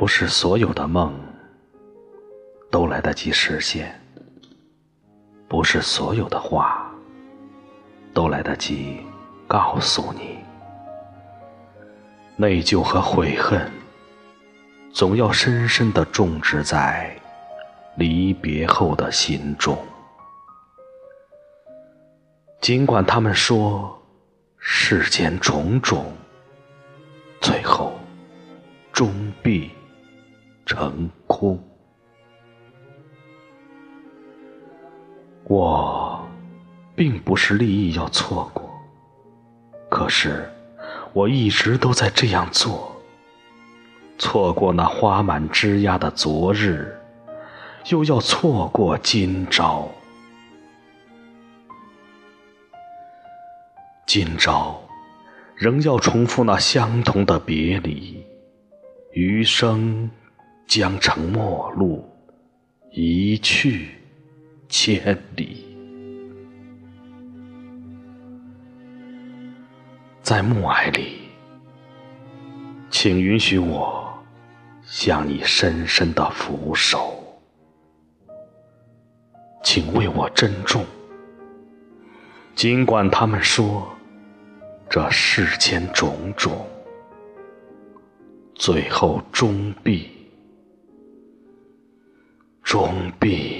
不是所有的梦都来得及实现，不是所有的话都来得及告诉你。内疚和悔恨，总要深深的种植在离别后的心中。尽管他们说世间种种，最后终必成空。我并不是立意要错过，可是我一直都在这样做。错过那花满枝桠的昨日，又要错过今朝。今朝，仍要重复那相同的别离，余生将成陌路，一去千里。在暮霭里，请允许我向你深深的俯首，请为我珍重。尽管他们说。这世间种种，最后终必，装逼